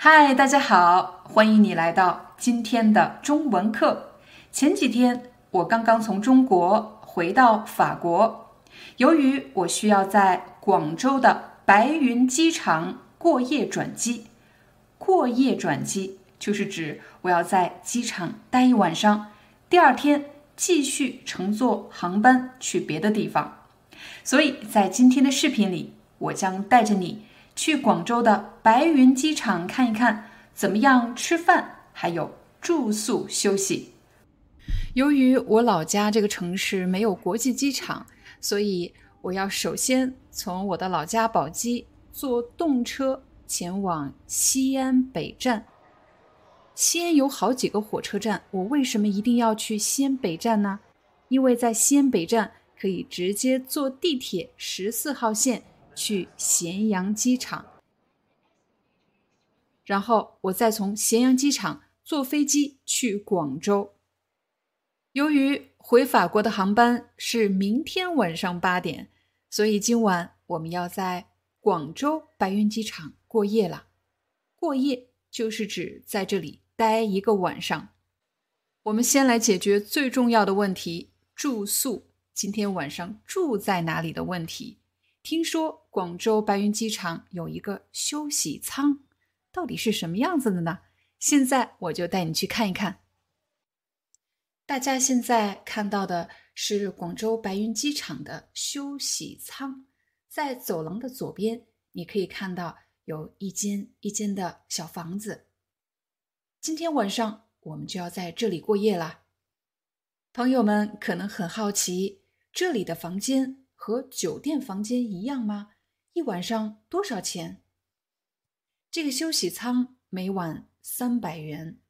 嗨，大家好，欢迎你来到今天的中文课。前几天我刚刚从中国回到法国，由于我需要在广州的白云机场过夜转机，过夜转机就是指我要在机场待一晚上，第二天继续乘坐航班去别的地方。所以在今天的视频里，我将带着你。去广州的白云机场看一看，怎么样吃饭，还有住宿休息。由于我老家这个城市没有国际机场，所以我要首先从我的老家宝鸡坐动车前往西安北站。西安有好几个火车站，我为什么一定要去西安北站呢？因为在西安北站可以直接坐地铁十四号线。去咸阳机场，然后我再从咸阳机场坐飞机去广州。由于回法国的航班是明天晚上八点，所以今晚我们要在广州白云机场过夜了。过夜就是指在这里待一个晚上。我们先来解决最重要的问题——住宿。今天晚上住在哪里的问题。听说广州白云机场有一个休息舱，到底是什么样子的呢？现在我就带你去看一看。大家现在看到的是广州白云机场的休息舱，在走廊的左边，你可以看到有一间一间的小房子。今天晚上我们就要在这里过夜啦。朋友们可能很好奇，这里的房间。和酒店房间一样吗？一晚上多少钱？这个休息舱每晚三百元，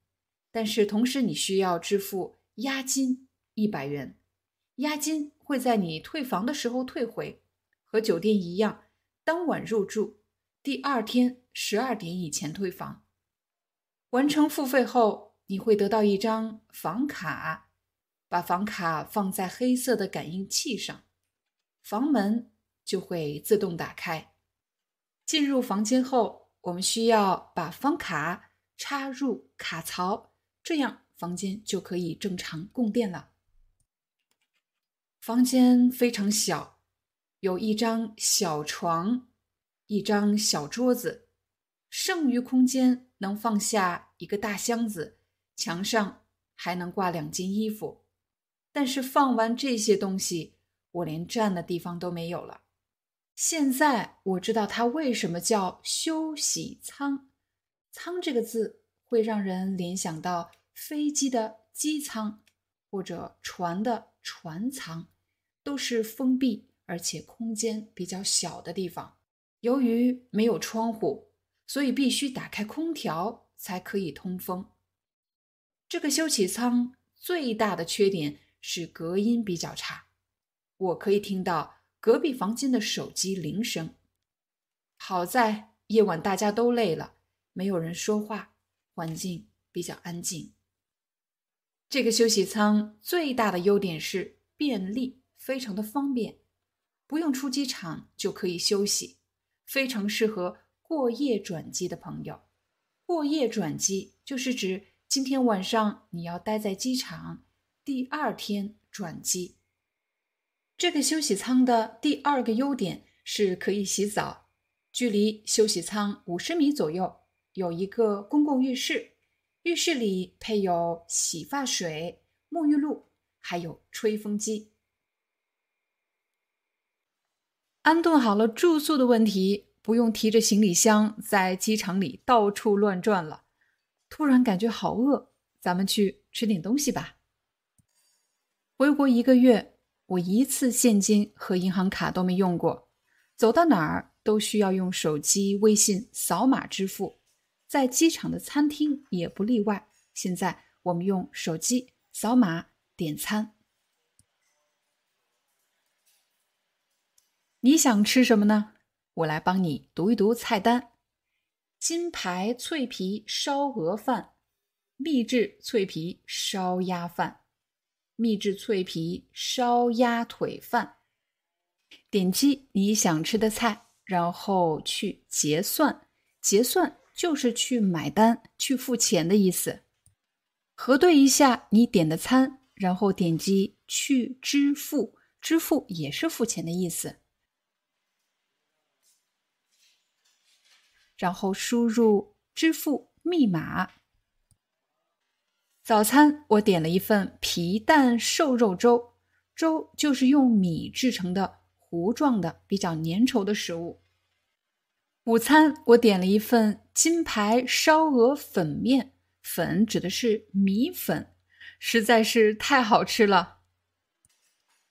但是同时你需要支付押金一百元，押金会在你退房的时候退回，和酒店一样，当晚入住，第二天十二点以前退房。完成付费后，你会得到一张房卡，把房卡放在黑色的感应器上。房门就会自动打开。进入房间后，我们需要把房卡插入卡槽，这样房间就可以正常供电了。房间非常小，有一张小床，一张小桌子，剩余空间能放下一个大箱子，墙上还能挂两件衣服。但是放完这些东西。我连站的地方都没有了。现在我知道它为什么叫休息舱。舱这个字会让人联想到飞机的机舱或者船的船舱，都是封闭而且空间比较小的地方。由于没有窗户，所以必须打开空调才可以通风。这个休息舱最大的缺点是隔音比较差。我可以听到隔壁房间的手机铃声。好在夜晚大家都累了，没有人说话，环境比较安静。这个休息舱最大的优点是便利，非常的方便，不用出机场就可以休息，非常适合过夜转机的朋友。过夜转机就是指今天晚上你要待在机场，第二天转机。这个休息舱的第二个优点是可以洗澡，距离休息舱五十米左右有一个公共浴室，浴室里配有洗发水、沐浴露，还有吹风机。安顿好了住宿的问题，不用提着行李箱在机场里到处乱转了。突然感觉好饿，咱们去吃点东西吧。回国一个月。我一次现金和银行卡都没用过，走到哪儿都需要用手机微信扫码支付。在机场的餐厅也不例外。现在我们用手机扫码点餐。你想吃什么呢？我来帮你读一读菜单：金牌脆皮烧鹅饭、秘制脆皮烧鸭饭、秘制脆皮烧鸭腿饭。点击你想吃的菜，然后去结算。结算就是去买单、去付钱的意思。核对一下你点的餐，然后点击去支付。支付也是付钱的意思。然后输入支付密码。早餐我点了一份皮蛋瘦肉粥，粥就是用米制成的糊状的、比较粘稠的食物。午餐我点了一份金牌烧鹅粉面，粉指的是米粉，实在是太好吃了。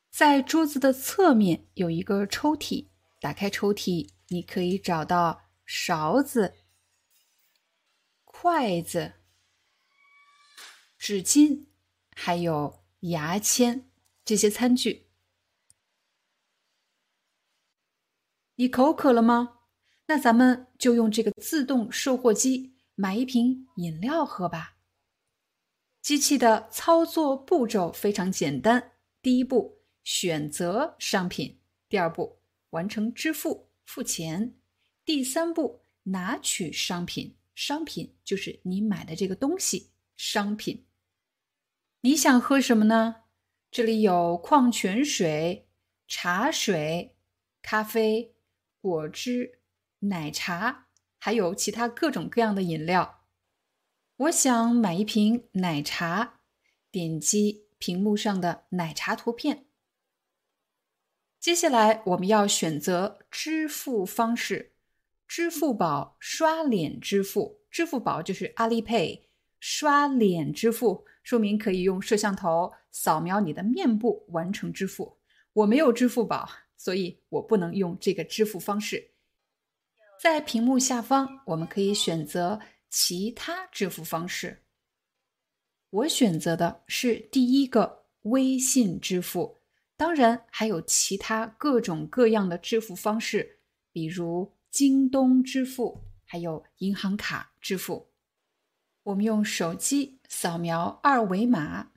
在桌子的侧面有一个抽屉，打开抽屉，你可以找到。勺子、筷子、纸巾，还有牙签这些餐具。你口渴了吗？那咱们就用这个自动售货机买一瓶饮料喝吧。机器的操作步骤非常简单：第一步，选择商品；第二步，完成支付，付钱。第三步，拿取商品。商品就是你买的这个东西。商品，你想喝什么呢？这里有矿泉水、茶水、咖啡、果汁、奶茶，还有其他各种各样的饮料。我想买一瓶奶茶，点击屏幕上的奶茶图片。接下来我们要选择支付方式。支付宝刷脸支付，支付宝就是阿里 Pay，刷脸支付说明可以用摄像头扫描你的面部完成支付。我没有支付宝，所以我不能用这个支付方式。在屏幕下方，我们可以选择其他支付方式。我选择的是第一个微信支付，当然还有其他各种各样的支付方式，比如。京东支付还有银行卡支付，我们用手机扫描二维码，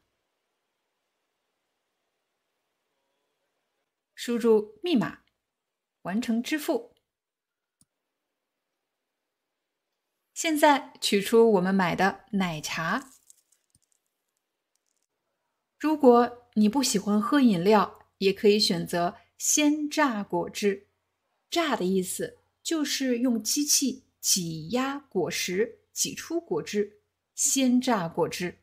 输入密码，完成支付。现在取出我们买的奶茶。如果你不喜欢喝饮料，也可以选择鲜榨果汁。榨的意思。就是用机器挤压果实，挤出果汁，鲜榨果汁。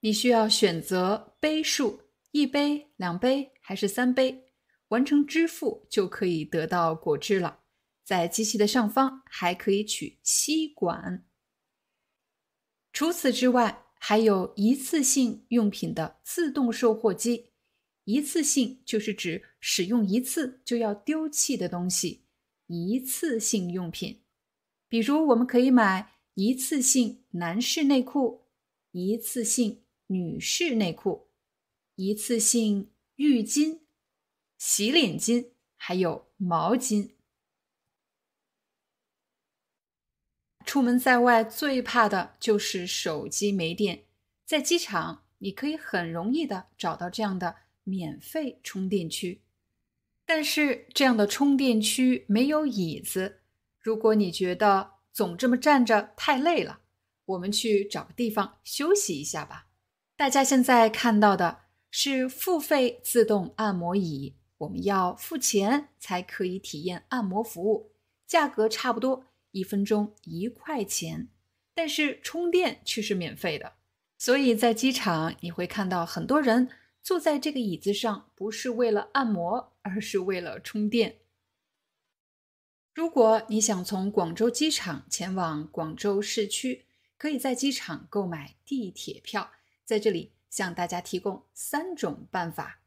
你需要选择杯数，一杯、两杯还是三杯？完成支付就可以得到果汁了。在机器的上方还可以取吸管。除此之外，还有一次性用品的自动售货机。一次性就是指使用一次就要丢弃的东西，一次性用品，比如我们可以买一次性男士内裤、一次性女士内裤、一次性浴巾、洗脸巾，还有毛巾。出门在外最怕的就是手机没电，在机场你可以很容易的找到这样的。免费充电区，但是这样的充电区没有椅子。如果你觉得总这么站着太累了，我们去找个地方休息一下吧。大家现在看到的是付费自动按摩椅，我们要付钱才可以体验按摩服务，价格差不多一分钟一块钱，但是充电却是免费的。所以在机场你会看到很多人。坐在这个椅子上不是为了按摩，而是为了充电。如果你想从广州机场前往广州市区，可以在机场购买地铁票。在这里向大家提供三种办法。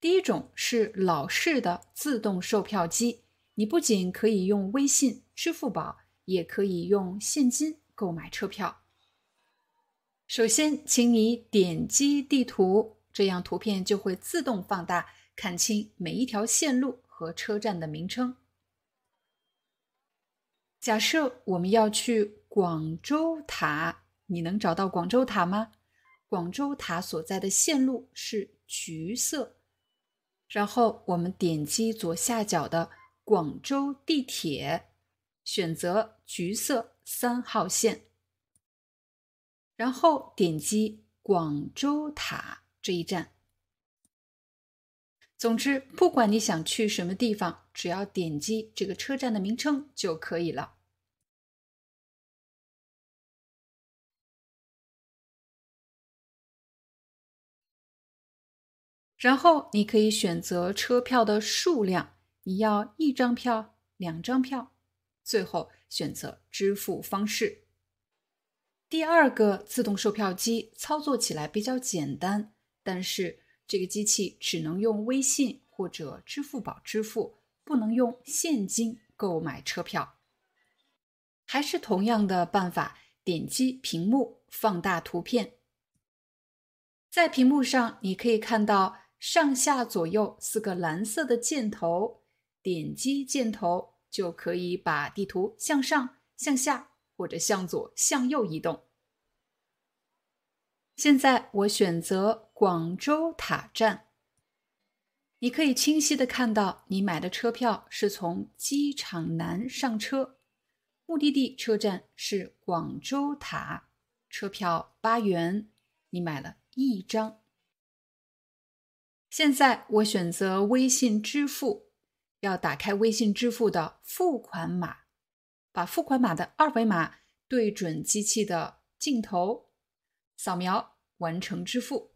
第一种是老式的自动售票机，你不仅可以用微信、支付宝，也可以用现金购买车票。首先，请你点击地图，这样图片就会自动放大，看清每一条线路和车站的名称。假设我们要去广州塔，你能找到广州塔吗？广州塔所在的线路是橘色。然后我们点击左下角的广州地铁，选择橘色三号线，然后点击广州塔这一站。总之，不管你想去什么地方，只要点击这个车站的名称就可以了。然后你可以选择车票的数量，你要一张票、两张票，最后选择支付方式。第二个自动售票机操作起来比较简单，但是这个机器只能用微信或者支付宝支付，不能用现金购买车票。还是同样的办法，点击屏幕放大图片，在屏幕上你可以看到。上下左右四个蓝色的箭头，点击箭头就可以把地图向上、向下或者向左、向右移动。现在我选择广州塔站，你可以清晰的看到你买的车票是从机场南上车，目的地车站是广州塔，车票八元，你买了一张。现在我选择微信支付，要打开微信支付的付款码，把付款码的二维码对准机器的镜头，扫描完成支付。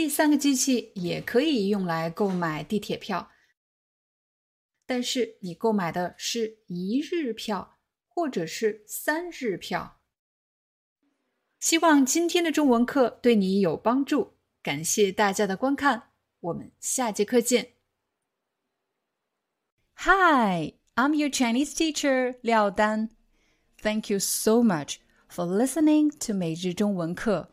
第三个机器也可以用来购买地铁票，但是你购买的是一日票或者是三日票。希望今天的中文课对你有帮助。感谢大家的观看，我们下节课见。Hi, I'm your Chinese teacher Liao Dan. Thank you so much for listening to 每日中文课.